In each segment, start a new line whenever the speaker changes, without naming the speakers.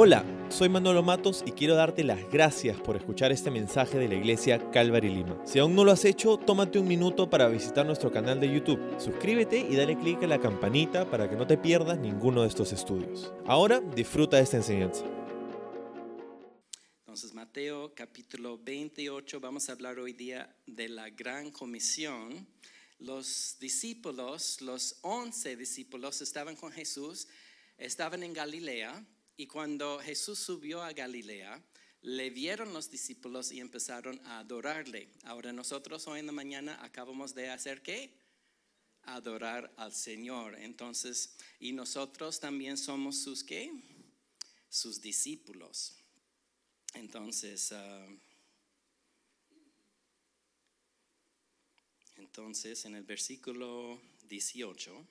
Hola, soy Manolo Matos y quiero darte las gracias por escuchar este mensaje de la iglesia Calvary Lima. Si aún no lo has hecho, tómate un minuto para visitar nuestro canal de YouTube. Suscríbete y dale clic a la campanita para que no te pierdas ninguno de estos estudios. Ahora disfruta de esta enseñanza.
Entonces, Mateo capítulo 28, vamos a hablar hoy día de la gran comisión. Los discípulos, los once discípulos estaban con Jesús, estaban en Galilea y cuando Jesús subió a Galilea, le vieron los discípulos y empezaron a adorarle. Ahora nosotros hoy en la mañana acabamos de hacer qué? Adorar al Señor. Entonces, y nosotros también somos sus qué? Sus discípulos. Entonces, uh, entonces en el versículo 18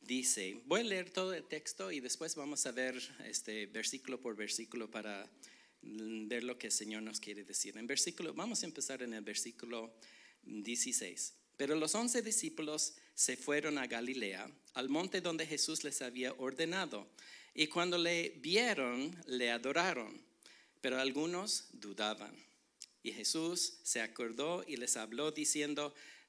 dice, voy a leer todo el texto y después vamos a ver este versículo por versículo para ver lo que el Señor nos quiere decir. En versículo, vamos a empezar en el versículo 16. Pero los once discípulos se fueron a Galilea, al monte donde Jesús les había ordenado. Y cuando le vieron, le adoraron, pero algunos dudaban. Y Jesús se acordó y les habló diciendo,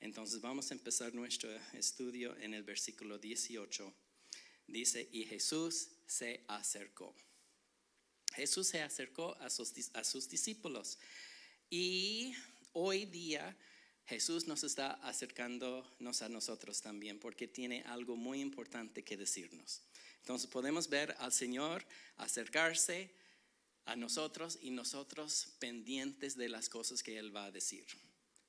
Entonces vamos a empezar nuestro estudio en el versículo 18. Dice, y Jesús se acercó. Jesús se acercó a sus, sus Y hoy día Jesús nos está acercándonos a nosotros también porque tiene algo muy importante que decirnos. Entonces podemos ver al Señor acercarse a nosotros y nosotros pendientes de las cosas que Él va a decir.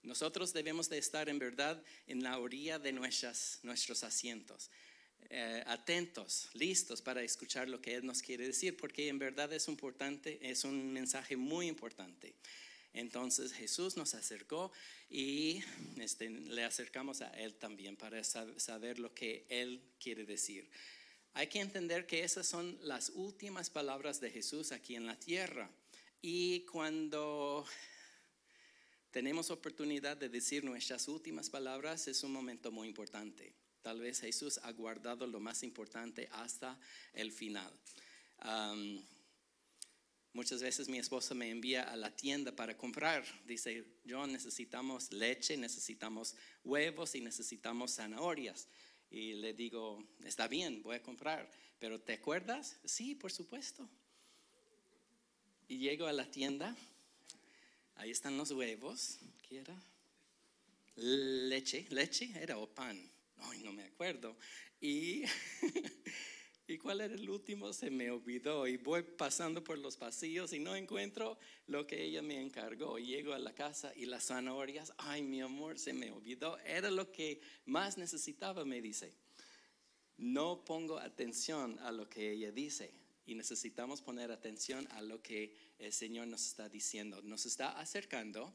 Nosotros debemos de estar en verdad en la orilla de nuestras, nuestros asientos, eh, atentos, listos para escuchar lo que Él nos quiere decir, porque en verdad es importante, es un mensaje muy importante. Entonces Jesús nos acercó y este, le acercamos a Él también para saber lo que Él quiere decir. Hay que entender que esas son las últimas palabras de Jesús aquí en la tierra. Y cuando tenemos oportunidad de decir nuestras últimas palabras, es un momento muy importante. Tal vez Jesús ha guardado lo más importante hasta el final. muchas veces mi esposa me envía a la tienda para comprar. Dice, John, necesitamos leche, necesitamos huevos y necesitamos zanahorias. Y le digo, está bien, voy a comprar. Pero ¿te acuerdas? Sí, por supuesto. Y llego a la tienda Ahí están los huevos. ¿Qué era? Leche. ¿Leche era o pan? Ay, no me acuerdo. Y, ¿Y cuál era el último? Se me olvidó. Y voy pasando por los pasillos y no encuentro lo que ella me encargó. Llego a la casa y las zanahorias. Ay, mi amor, se me olvidó. Era lo que más necesitaba, me dice. No pongo atención a lo que ella dice y necesitamos poner atención a lo que el Señor nos está diciendo. Nos está acercando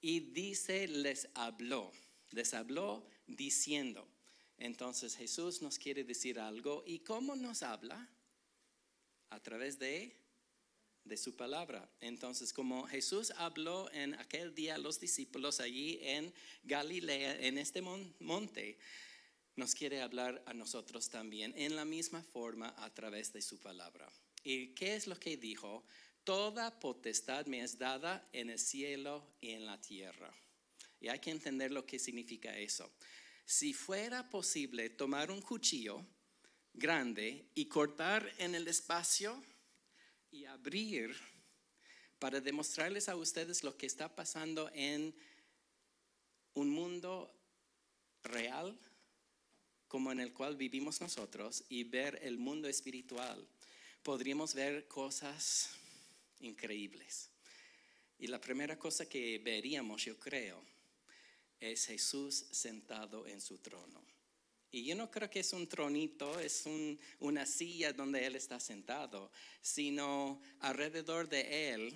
y dice, les habló, les habló diciendo. Entonces Jesús nos quiere decir algo y cómo nos habla a través de de su palabra. Entonces, como Jesús habló en aquel día a los discípulos allí en Galilea, en este monte, nos quiere hablar a nosotros también en la misma forma a través de su palabra. ¿Y qué es lo que dijo? Toda potestad me es dada en el cielo y en la tierra. Y hay que entender lo que significa eso. Si fuera posible tomar un cuchillo grande y cortar en el espacio y abrir para demostrarles a ustedes lo que está pasando en un mundo real, como en el cual vivimos nosotros y ver el mundo espiritual, podríamos ver cosas increíbles. Y la primera cosa que veríamos, yo creo, es Jesús sentado en su trono. Y yo no creo que es un tronito, es una silla donde Él está sentado, sino alrededor de Él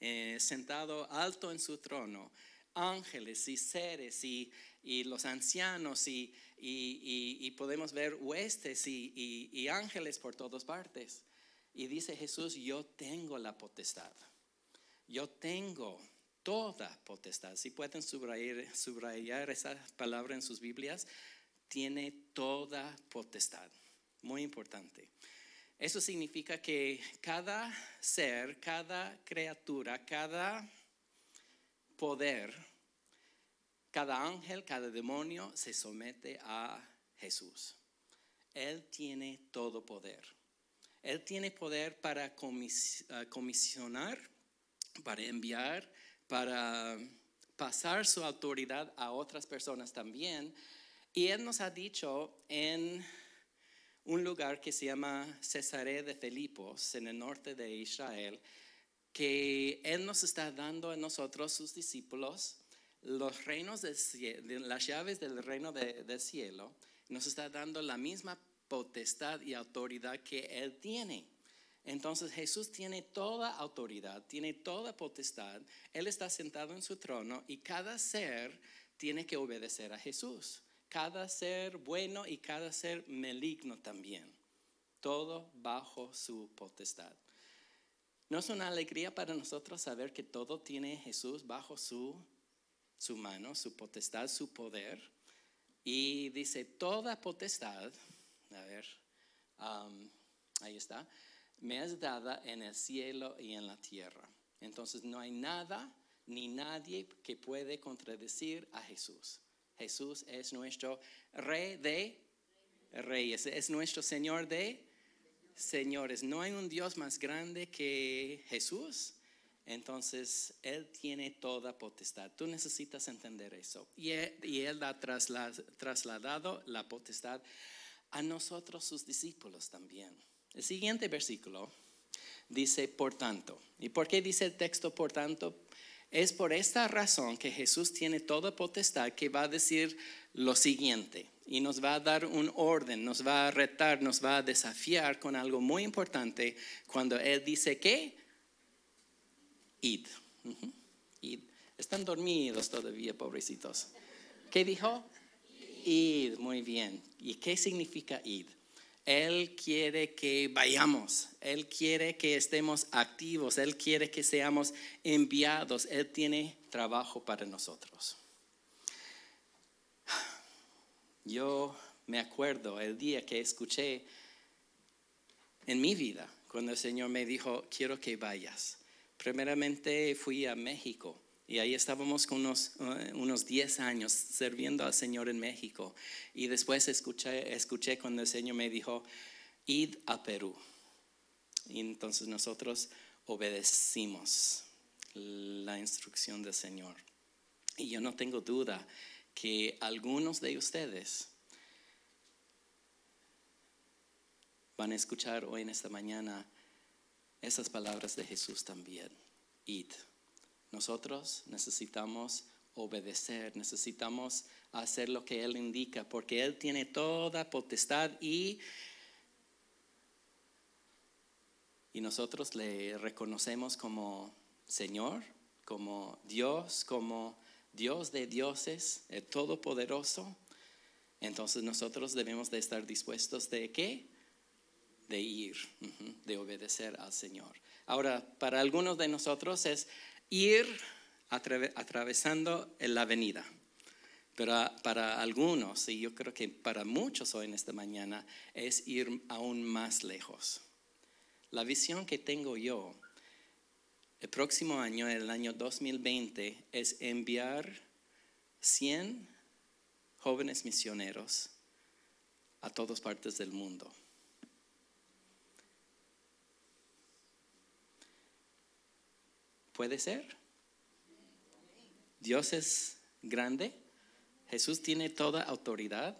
eh, sentado alto en su trono, ángeles y seres y, y los ancianos y, y, y, podemos ver huestes y, ángeles por todas partes. Y dice Jesús, yo tengo la potestad. Yo tengo toda potestad. Si pueden subrayar, subrayar esa palabra en sus Biblias, tiene toda potestad. Muy importante. Eso significa que cada ser, cada criatura, cada poder, cada ángel, cada demonio se somete a Jesús. Él tiene todo poder. Él tiene poder para ah, comisionar, para enviar, para pasar su autoridad a otras personas también. Y Él nos ha dicho en un lugar que se llama Cesarea de Filipos, en el norte de Israel, que Él nos está dando a nosotros, sus discípulos, los reinos del las llaves del reino del cielo, nos está dando la misma potestad y autoridad que Él tiene. Entonces Jesús tiene toda autoridad, tiene toda potestad, Él está sentado en su trono y cada ser tiene que obedecer a Jesús cada ser bueno y cada ser maligno también. Todo bajo su potestad. ¿No es una alegría para nosotros saber que todo tiene Jesús bajo su, su mano, su potestad, su poder? Y dice, toda potestad, a ver, um, ahí está, me es dada en el cielo y en la tierra. Entonces no hay nada ni nadie que puede contradecir a Jesús. Jesús es nuestro rey de reyes, es nuestro Señor de señores. No hay un Dios más grande que Jesús. Entonces, Él tiene toda potestad. Tú necesitas entender eso. Y Él, ha trasladado la potestad a nosotros, sus discípulos también. El siguiente versículo dice, por tanto. ¿Y por qué dice el texto, por tanto? Es por esta razón que Jesús tiene toda potestad que va a decir lo siguiente y nos va a dar un orden, nos va a retar, nos va a desafiar con algo muy importante cuando Él dice que id. id. Están dormidos todavía, pobrecitos. ¿Qué dijo? Id, muy bien. ¿Y qué significa id? Él quiere que vayamos, Él quiere que estemos activos, Él quiere que seamos enviados, Él tiene trabajo para nosotros. Yo me acuerdo el día que escuché en mi vida, cuando el Señor me dijo, quiero que vayas. Primeramente fui a México y ahí estábamos con unos, uh, unos 10 años sirviendo al Señor en México. Y después escuché, escuché cuando el Señor me dijo, id a Perú. Y entonces nosotros obedecimos la instrucción del Señor. Y yo no tengo duda que algunos de ustedes van a escuchar hoy en esta mañana esas palabras de Jesús también. Id. Nosotros necesitamos obedecer, necesitamos hacer lo que Él indica, porque Él tiene toda potestad y, y nosotros le reconocemos como Señor, como Dios, como Dios de dioses, el Todopoderoso. Entonces nosotros debemos de estar dispuestos de qué? De ir, de obedecer al Señor. Ahora, para algunos de nosotros es ir atravesando la avenida. Pero para algunos, y yo creo que para muchos hoy en esta mañana, es ir aún más lejos. La visión que tengo yo el próximo año, el año 2020, es enviar 100 jóvenes misioneros a todas partes del mundo. ¿Puede ser? Dios es grande. Jesús tiene toda autoridad.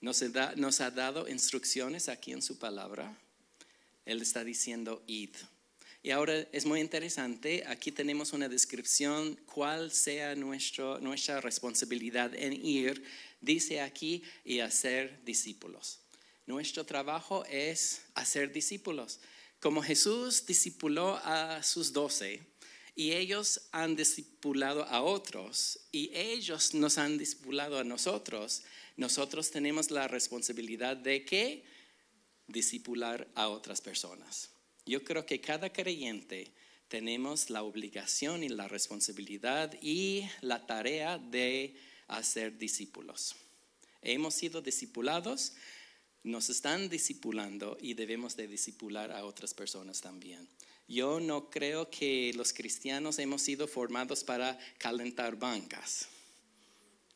Nos, nos ha dado instrucciones aquí en su palabra. Él está diciendo, id. Y ahora es muy interesante, aquí tenemos una descripción cuál sea nuestro, nuestra responsabilidad en ir, dice aquí, y hacer discípulos. Nuestro trabajo es hacer discípulos. Como Jesús discipuló a sus doce, y ellos han discipulado a otros y ellos nos han discipulado a nosotros, nosotros tenemos la responsabilidad de que discipular a otras personas. Yo creo que cada creyente tenemos la obligación y la responsabilidad y la tarea de hacer discípulos. Hemos sido discipulados, nos están discipulando y debemos de discipular a otras personas también. Yo no creo que los cristianos hemos sido formados para calentar bancas.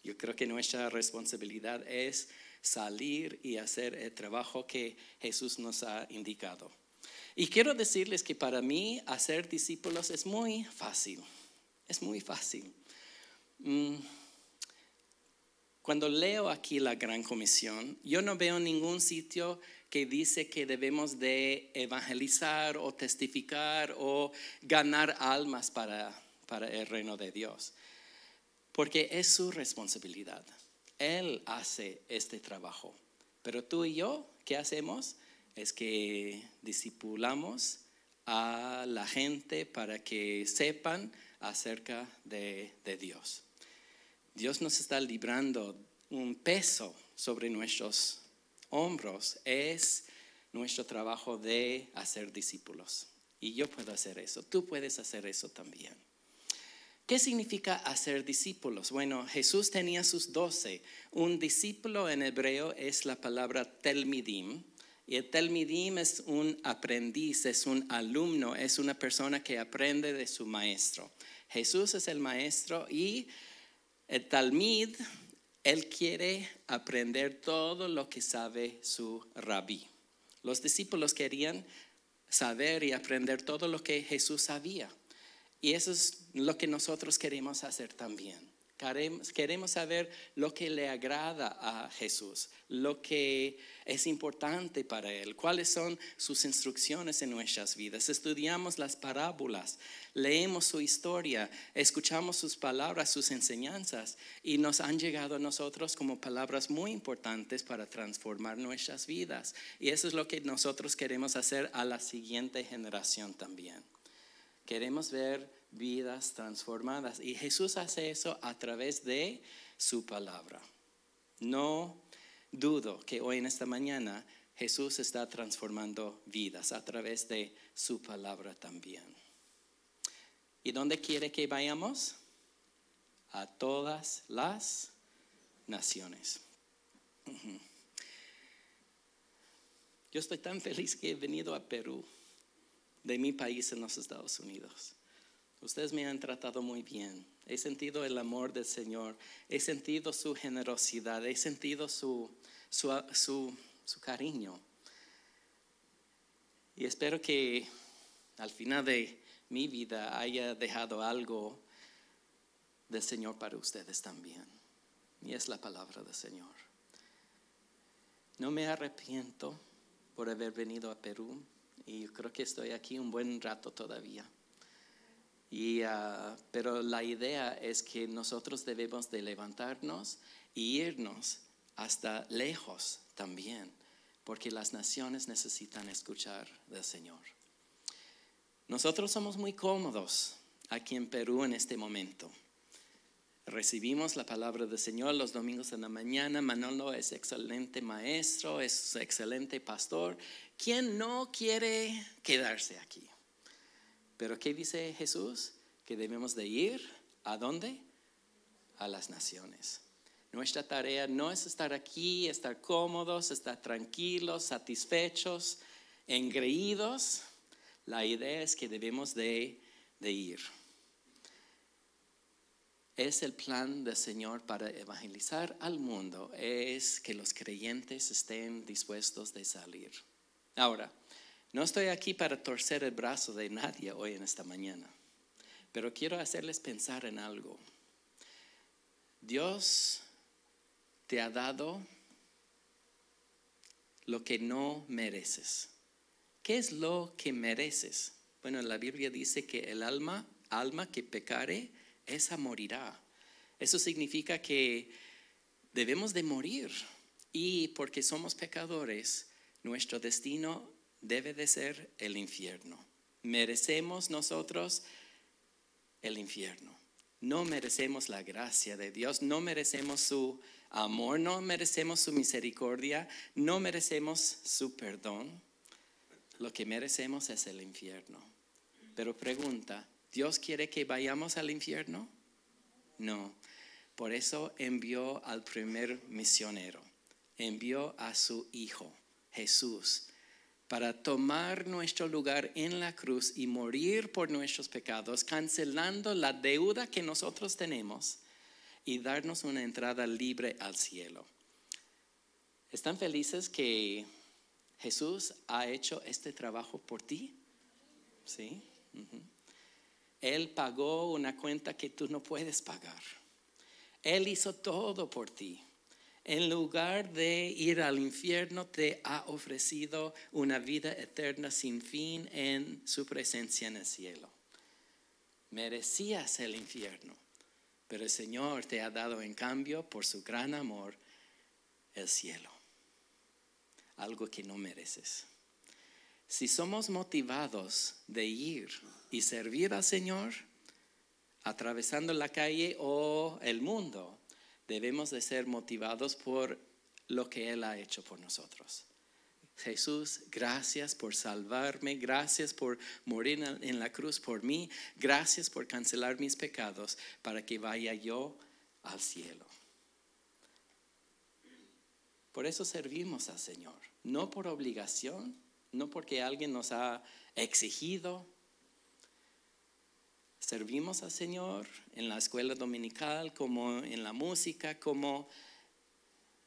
Yo creo que nuestra responsabilidad es salir y hacer el trabajo que Jesús nos ha indicado. Y quiero decirles que para mí hacer discípulos es muy fácil, es muy fácil. Mm, cuando leo aquí la Gran Comisión, yo no veo ningún sitio que dice que debemos de evangelizar o testificar o ganar almas para, para el reino de Dios. Porque es su responsabilidad. Él hace este trabajo. Pero tú y yo, ¿qué hacemos? Es que discipulamos a la gente para que sepan acerca de, de Dios. Dios nos está librando un peso sobre nuestros hombros es nuestro trabajo de hacer discípulos. Y yo puedo hacer eso, tú puedes hacer eso también. ¿Qué significa hacer discípulos? Bueno, Jesús tenía sus doce. Un discípulo en hebreo es la palabra telmidim. Y el telmidim es un aprendiz, es un alumno, es una persona que aprende de su maestro. Jesús es el maestro y el talmid él quiere aprender todo lo que sabe su rabí. Los discípulos querían saber y aprender todo lo que Jesús sabía. Y eso es lo que nosotros queremos hacer también. Queremos saber lo que le agrada a Jesús, lo que es importante para Él, cuáles son sus instrucciones en nuestras vidas. Estudiamos las parábolas, leemos su historia, escuchamos sus palabras, sus enseñanzas y nos han llegado a nosotros como palabras muy importantes para transformar nuestras vidas. Y eso es lo que nosotros queremos hacer a la siguiente generación también. Queremos ver vidas transformadas. Y Jesús hace eso a través de su palabra. No dudo que hoy en esta mañana Jesús está transformando vidas a través de su palabra también. ¿Y dónde quiere que vayamos? A todas las naciones. Yo estoy tan feliz que he venido a Perú, de mi país en los Estados Unidos. Ustedes me han tratado muy bien. He sentido el amor del Señor. He sentido su generosidad. He sentido su, su, cariño. Y espero que al final de mi vida haya dejado algo del Señor para ustedes también. Y es la palabra del Señor. No me arrepiento por haber venido a Perú y creo que estoy aquí un buen rato todavía. Y, ah, pero la idea es que nosotros debemos de levantarnos y irnos hasta lejos también, porque las naciones necesitan escuchar del Señor. Nosotros somos muy cómodos aquí en Perú en este momento. Recibimos la palabra del Señor los domingos en la mañana. Manolo es excelente maestro, es excelente pastor. ¿Quién no quiere quedarse aquí? Pero ¿qué dice Jesús? Que debemos de ir a dónde? A las naciones. Nuestra tarea no es estar aquí, estar cómodos, estar tranquilos, satisfechos, engreídos. La idea es que debemos de, de ir. Es el plan del Señor para evangelizar al mundo, es que los creyentes estén dispuestos de salir. Ahora, no estoy aquí para torcer el brazo de nadie hoy en esta mañana, pero quiero hacerles pensar en algo. Dios te ha dado lo que no mereces. ¿Qué es lo que mereces? Bueno, la Biblia dice que el alma, alma que pecare, esa morirá. Eso significa que debemos de morir y porque somos pecadores, nuestro destino debe de ser el infierno. Merecemos nosotros el infierno. No merecemos la gracia de Dios, no merecemos su amor, no merecemos su misericordia, no merecemos su perdón. Lo que merecemos es el infierno. Pero pregunta, ¿Dios quiere que vayamos al infierno? No. Por eso envió al primer misionero, envió a su Hijo, Jesús, para tomar nuestro lugar en la cruz y morir por nuestros pecados, cancelando la deuda que nosotros tenemos y darnos una entrada libre al cielo. ¿Están felices que Jesús ha hecho este trabajo por ti? Sí. Él pagó una cuenta que tú no puedes pagar. Él hizo todo por ti en lugar de ir al infierno, te ha ofrecido una vida eterna sin fin en su presencia en el cielo. Merecías el infierno, pero el Señor te ha dado en cambio, por su gran amor, el cielo. Algo que no mereces. Si somos motivados de ir y servir al Señor, atravesando la calle o el mundo, debemos de ser motivados por lo que Él ha hecho por nosotros. Jesús, gracias por salvarme, gracias por morir en la cruz por mí, gracias por cancelar mis pecados para que vaya yo al cielo. Por eso servimos al Señor, no por obligación, no porque alguien nos ha exigido, Servimos al Señor en la escuela dominical, como en la música, como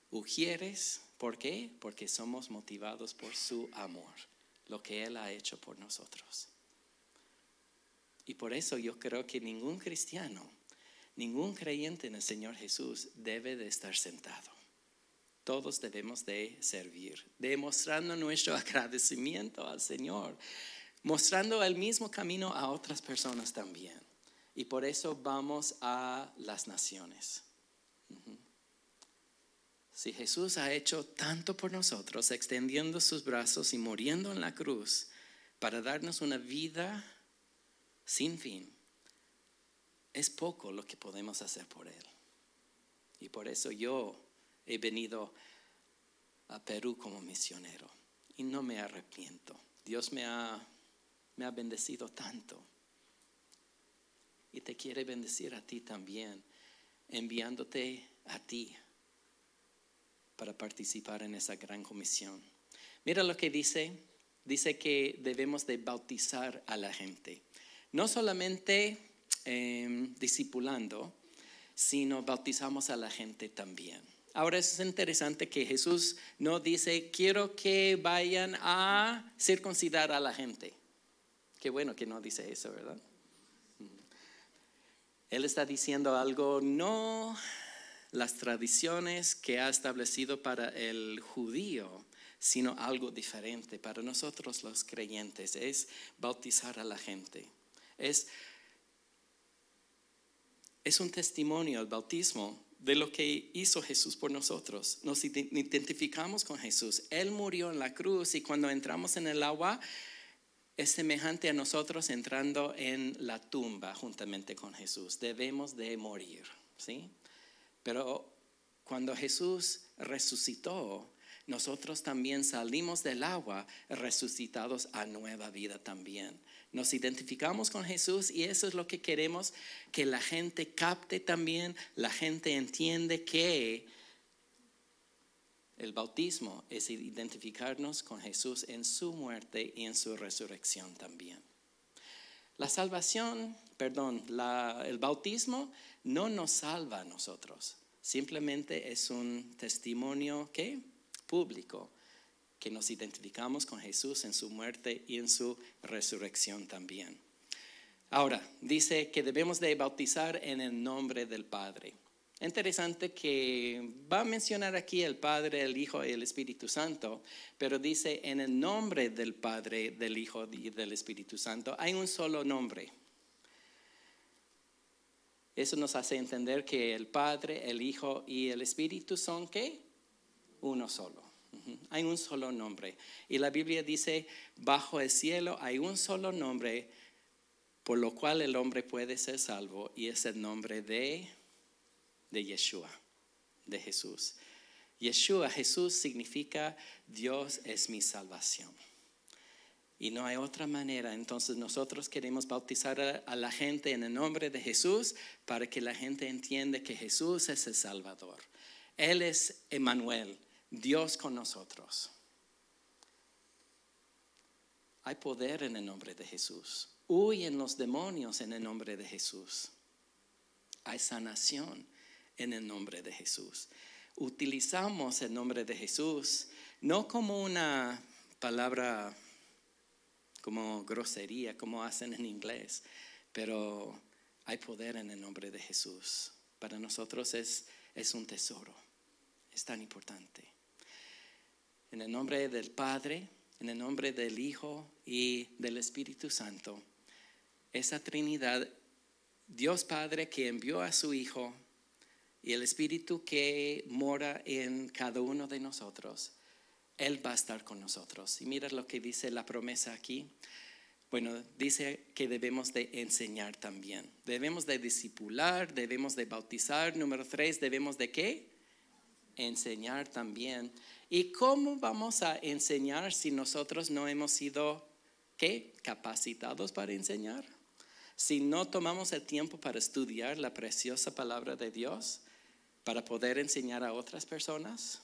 ujieres. ¿Por qué? Porque somos motivados por su amor, lo que Él ha hecho por nosotros. Y por eso yo creo que ningún cristiano, ningún creyente en el Señor Jesús debe de estar sentado. Todos debemos de servir, demostrando nuestro agradecimiento al Señor mostrando el mismo camino a otras personas también. Y por eso vamos a las naciones. Si Jesús ha hecho tanto por nosotros, extendiendo sus brazos y muriendo en la cruz para darnos una vida sin fin, es poco lo que podemos hacer por Él. Y por eso yo he venido a Perú como misionero y no me arrepiento. Dios me ha me ha bendecido tanto. Y te quiere bendecir a ti también, enviándote a ti para participar en esa gran comisión. Mira lo que dice. Dice que debemos de bautizar a la gente. No solamente em, discipulando, sino bautizamos a la gente también. Ahora es interesante que Jesús no dice, quiero que vayan a circuncidar a la gente. Qué bueno que no dice eso, ¿verdad? Él está diciendo algo, no las tradiciones que ha establecido para el judío, sino algo diferente para nosotros los creyentes, es bautizar a la gente. Es, es un testimonio el bautismo de lo que hizo Jesús por nosotros. Nos identificamos con Jesús. Él murió en la cruz y cuando entramos en el agua, es semejante a nosotros entrando en la tumba juntamente con Jesús. Debemos de morir, ¿sí? Pero cuando Jesús resucitó, nosotros también salimos del agua resucitados a nueva vida también. Nos identificamos con Jesús y eso es lo que queremos que la gente capte también, la gente entiende que el bautismo es identificarnos con Jesús en su muerte y en su resurrección también. La salvación, perdón, el bautismo no nos salva a nosotros, simplemente es un testimonio que público que nos identificamos con Jesús en su muerte y en su resurrección también. Ahora, dice que debemos de bautizar en el nombre del Padre. Interesante que va a mencionar aquí el Padre, el Hijo y el Espíritu Santo, pero dice en el nombre del Padre, del Hijo y del Espíritu Santo. Hay un solo nombre. Eso nos hace entender que el Padre, el Hijo y el Espíritu son qué? Uno solo. Hay un solo nombre. Y la Biblia dice, bajo el cielo hay un solo nombre por lo cual el hombre puede ser salvo y es el nombre de, de Yeshua, de Jesús. Yeshua, Jesús significa Dios es mi salvación. Y no hay otra manera. Entonces nosotros queremos bautizar a, la gente en el nombre de Jesús para que la gente entienda que Jesús es el Salvador. Él es Emmanuel, Dios con nosotros. Hay poder en el nombre de Jesús. Huyen los demonios en el nombre de Jesús. Hay sanación en el nombre de Jesús. Utilizamos el nombre de Jesús no como una palabra como grosería, como hacen en inglés, pero hay poder en el nombre de Jesús. Para nosotros es, es un tesoro, es tan importante. En el nombre del Padre, en el nombre del Hijo y del Espíritu Santo, esa Trinidad, Dios Padre que envió a su Hijo y el Espíritu que mora en cada uno de nosotros, él va a estar con nosotros. Y mira lo que dice la promesa aquí. Bueno, dice que debemos de enseñar también. Debemos de discipular, debemos de bautizar. Número tres, debemos de qué? Enseñar también. ¿Y cómo vamos a enseñar si nosotros no hemos sido, qué? Capacitados para enseñar. Si no tomamos el tiempo para estudiar la preciosa palabra de Dios, para poder enseñar a otras personas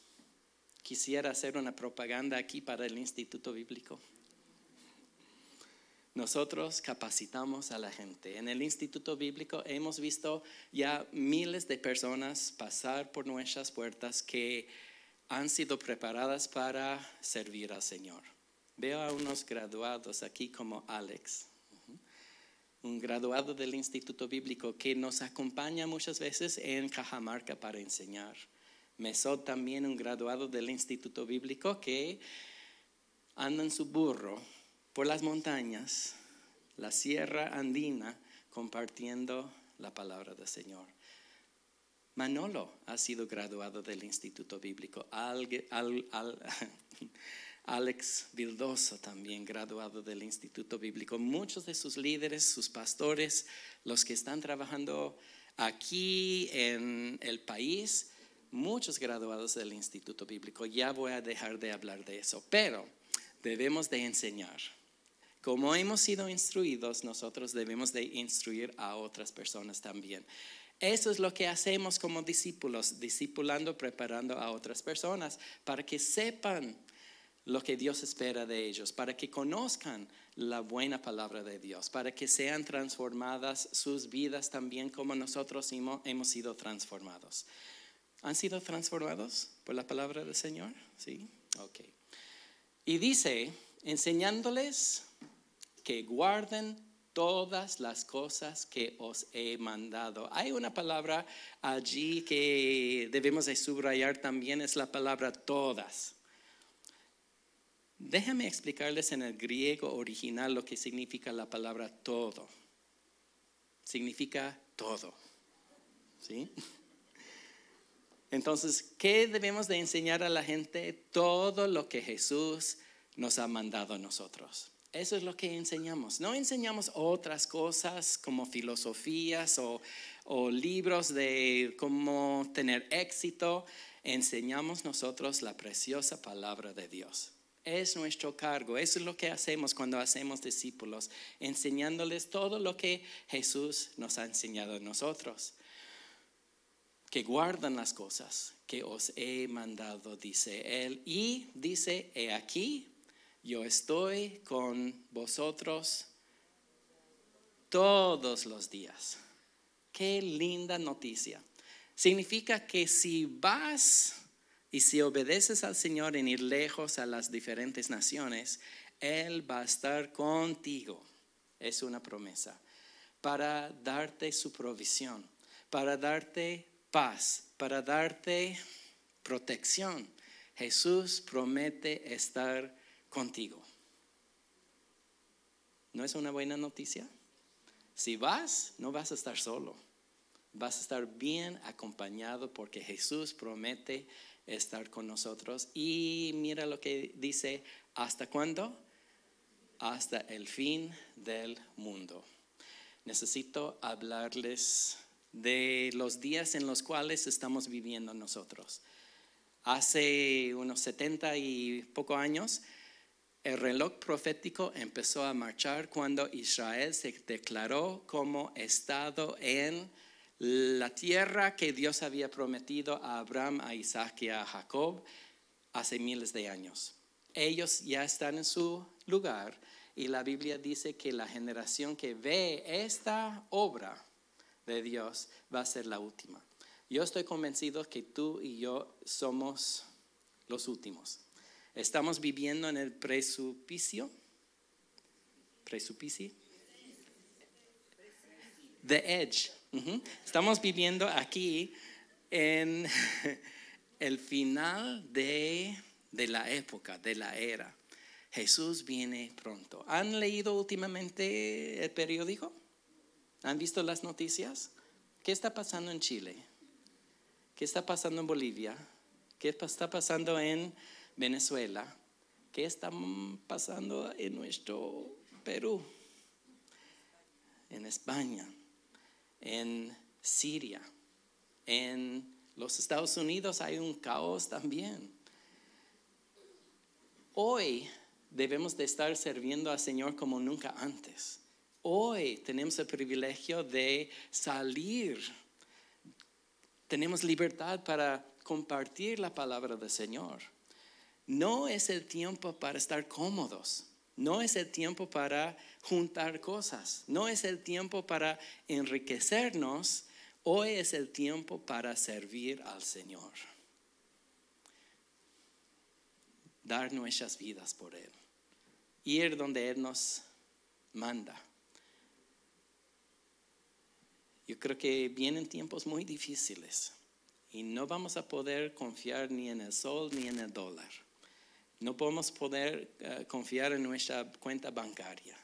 quisiera hacer una propaganda aquí para el Instituto Bíblico. Nosotros capacitamos a la gente. En el Instituto Bíblico hemos visto ya miles de personas pasar por nuestras puertas que han sido preparadas para servir al Señor. Veo a unos graduados aquí como Alex, un graduado del Instituto Bíblico que nos acompaña muchas veces en Cajamarca para enseñar. Mesod también un graduado del Instituto Bíblico que anda en su burro por las montañas, la sierra andina, compartiendo la palabra del Señor. Manolo ha sido graduado del Instituto Bíblico. Alex Vildoso también graduado del Instituto Bíblico. Muchos de sus líderes, sus pastores, los que están trabajando aquí en el país, muchos graduados del Instituto Bíblico. Ya voy a dejar de hablar de eso, pero debemos de enseñar. Como hemos sido instruidos, nosotros debemos de instruir a otras personas también. Eso es lo que hacemos como discípulos, discipulando, preparando a otras personas para que sepan lo que Dios espera de ellos, para que conozcan la buena palabra de Dios, para que sean transformadas sus vidas también como nosotros hemos sido transformados. ¿Han sido transformados por la palabra del Señor? Sí. Ok. Y dice, enseñándoles que guarden todas las cosas que os he mandado. Hay una palabra allí que debemos de subrayar también, es la palabra todas. Déjame explicarles en el griego original lo que significa la palabra todo. Significa todo. ¿Sí? Entonces, ¿qué debemos de enseñar a la gente? Todo lo que Jesús nos ha mandado a nosotros. Eso es lo que enseñamos. No enseñamos otras cosas como filosofías o, o libros de cómo tener éxito. Enseñamos nosotros la preciosa palabra de Dios. Es nuestro cargo. Eso es lo que hacemos cuando hacemos discípulos, enseñándoles todo lo que Jesús nos ha enseñado a nosotros que guardan las cosas que os he mandado, dice él. Y dice, he aquí, yo estoy con vosotros todos los días. Qué linda noticia. Significa que si vas y si obedeces al Señor en ir lejos a las diferentes naciones, Él va a estar contigo. Es una promesa para darte su provisión, para darte paz, para darte protección. Jesús promete estar contigo. ¿No es una buena noticia? Si vas, no vas a estar solo. Vas a estar bien acompañado porque Jesús promete estar con nosotros. Y mira lo que dice, ¿hasta cuándo? Hasta el fin del mundo. necesito hablarles de los días en los cuales estamos viviendo nosotros. Hace unos 70 y poco años, el reloj profético empezó a marchar cuando Israel se declaró como estado en la tierra que Dios había prometido a Abraham, a Isaac y a Jacob hace miles de años. Ellos ya están en su lugar y la Biblia dice que la generación que ve esta obra de Dios va a ser la última. Yo estoy convencido que tú y yo somos los últimos. Estamos viviendo en el presupicio. ¿Presupicio? The edge. Estamos viviendo aquí en el final de, de la época, de la era. Jesús viene pronto. ¿Han leído últimamente el periódico? ¿Han visto las noticias? ¿Qué está pasando en Chile? ¿Qué está pasando en Bolivia? ¿Qué está pasando en Venezuela? ¿Qué está pasando en nuestro Perú? En España, en Siria, en los Estados Unidos hay un caos también. Hoy debemos de estar sirviendo al Señor como nunca antes. Hoy tenemos el privilegio de salir. Tenemos libertad para compartir la palabra del Señor. No es el tiempo para estar cómodos. No es el tiempo para juntar cosas. No es el tiempo para enriquecernos. Hoy es el tiempo para servir al Señor. Dar nuestras vidas por Él. Ir donde Él nos manda. Yo creo que vienen tiempos muy difíciles y no vamos a poder confiar ni en el sol ni en el dólar. No podemos poder eh, confiar en nuestra cuenta bancaria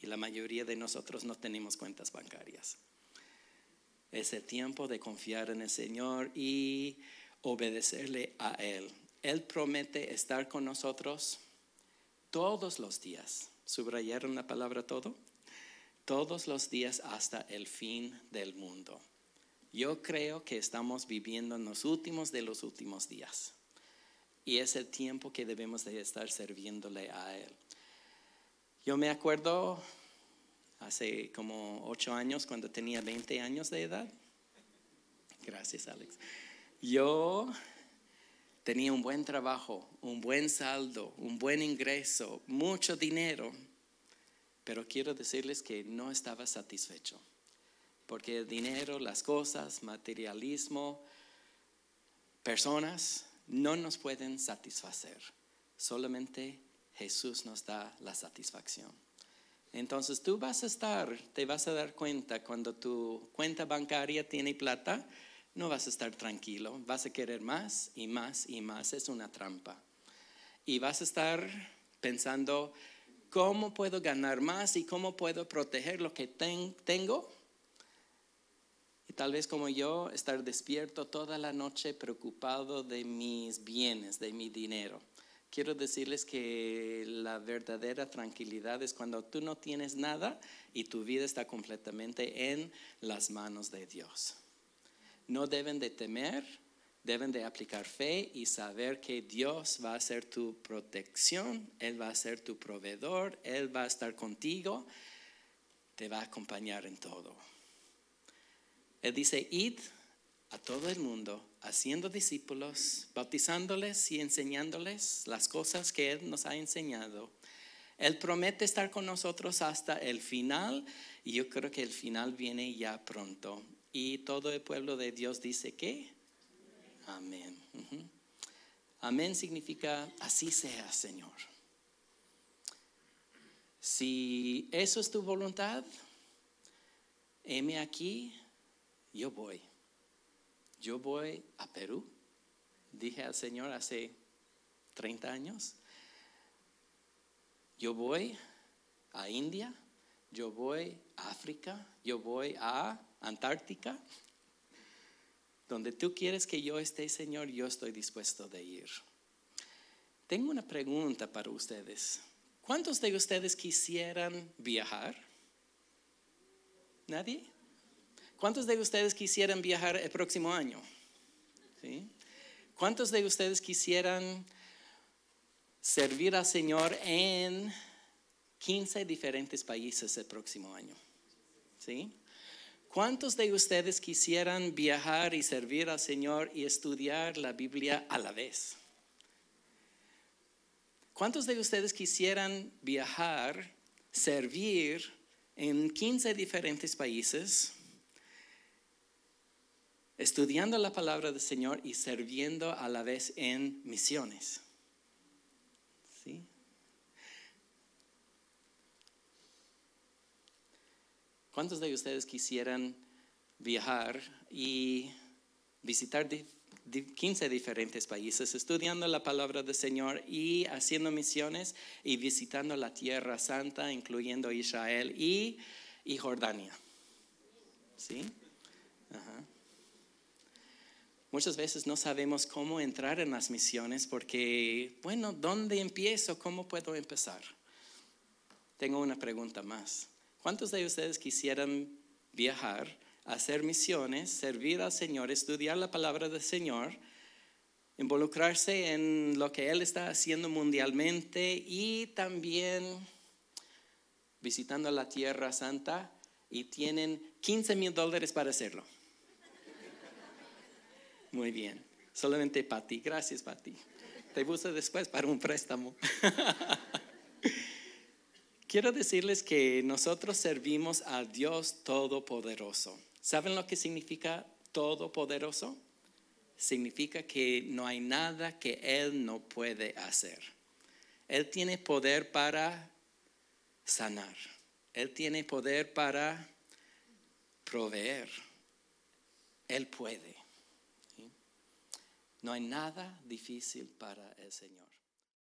y la mayoría de nosotros no tenemos cuentas bancarias. Es el tiempo de confiar en el Señor y obedecerle a Él. Él promete estar con nosotros todos los días. ¿Subrayaron la palabra todo? todos los días hasta el fin del mundo. Yo creo que estamos viviendo en los últimos de los últimos días. Y es el tiempo que debemos de estar sirviéndole a Él. Yo me acuerdo hace como ocho años, cuando tenía 20 años de edad. Gracias, Alex. Yo tenía un buen trabajo, un buen saldo, un buen ingreso, mucho dinero pero quiero decirles que no estaba satisfecho, porque el dinero, las cosas, materialismo, personas no nos pueden satisfacer. Solamente Jesús nos da la satisfacción. Entonces tú vas a estar, te vas a dar cuenta cuando tu cuenta bancaria tiene plata, no vas a estar tranquilo, vas a querer más y más y más, es una trampa. Y vas a estar pensando, ¿Cómo puedo ganar más y cómo puedo proteger lo que tengo? Tal vez como yo, estar despierto toda la noche preocupado de mis bienes, de mi dinero. Quiero decirles que la verdadera tranquilidad es cuando tú no tienes nada y tu vida está completamente en las manos de Dios. No deben de temer deben de aplicar fe y saber que Dios va a ser tu protección, Él va a ser tu proveedor, Él va a estar contigo, te va a acompañar en todo. Él dice, id a todo el mundo, haciendo discípulos, bautizándoles y enseñándoles las cosas que Él nos ha enseñado. Él promete estar con nosotros hasta el final y yo creo que el final viene ya pronto. Y todo el pueblo de Dios dice que Amén. Amén significa así sea, Señor. Si eso es tu voluntad, heme aquí, yo voy. Yo voy a Perú. Dije al Señor hace 30 años. Yo voy a India, yo voy a África, yo voy a Antártica, donde tú quieres que yo esté, Señor, yo estoy dispuesto de ir. Tengo una pregunta para ustedes. ¿Cuántos de ustedes quisieran viajar? ¿Nadie? ¿Cuántos de ustedes quisieran viajar el próximo año? ¿Sí? ¿Cuántos de ustedes quisieran servir al Señor en 15 diferentes países el próximo año? ¿Sí? ¿Cuántos de ustedes quisieran viajar y servir al Señor y estudiar la Biblia a la vez? ¿Cuántos de ustedes quisieran viajar, servir en 15 diferentes países, estudiando la palabra del Señor y sirviendo a la vez en misiones? ¿Sí? ¿Cuántos de ustedes quisieran viajar y visitar 15 diferentes países, estudiando la palabra del Señor y haciendo misiones y visitando la Tierra Santa, incluyendo Israel y, Jordania? ¿Sí? Muchas veces no sabemos cómo entrar en las misiones porque, bueno, ¿dónde empiezo? ¿Cómo puedo empezar? Tengo una pregunta más. ¿Cuántos de ustedes quisieran viajar, hacer misiones, servir al Señor, estudiar la palabra del Señor, involucrarse en lo que Él está haciendo mundialmente y también visitando la Tierra Santa y tienen 15 mil dólares para hacerlo? Muy bien. Solamente Pati. Gracias, Pati. Te busco después para un préstamo. Quiero decirles que nosotros servimos a Dios Todopoderoso. ¿Saben lo que significa Todopoderoso? Significa que no hay nada que Él no puede hacer. Él tiene poder para sanar. Él tiene poder para proveer. Él puede. No hay nada difícil para el Señor.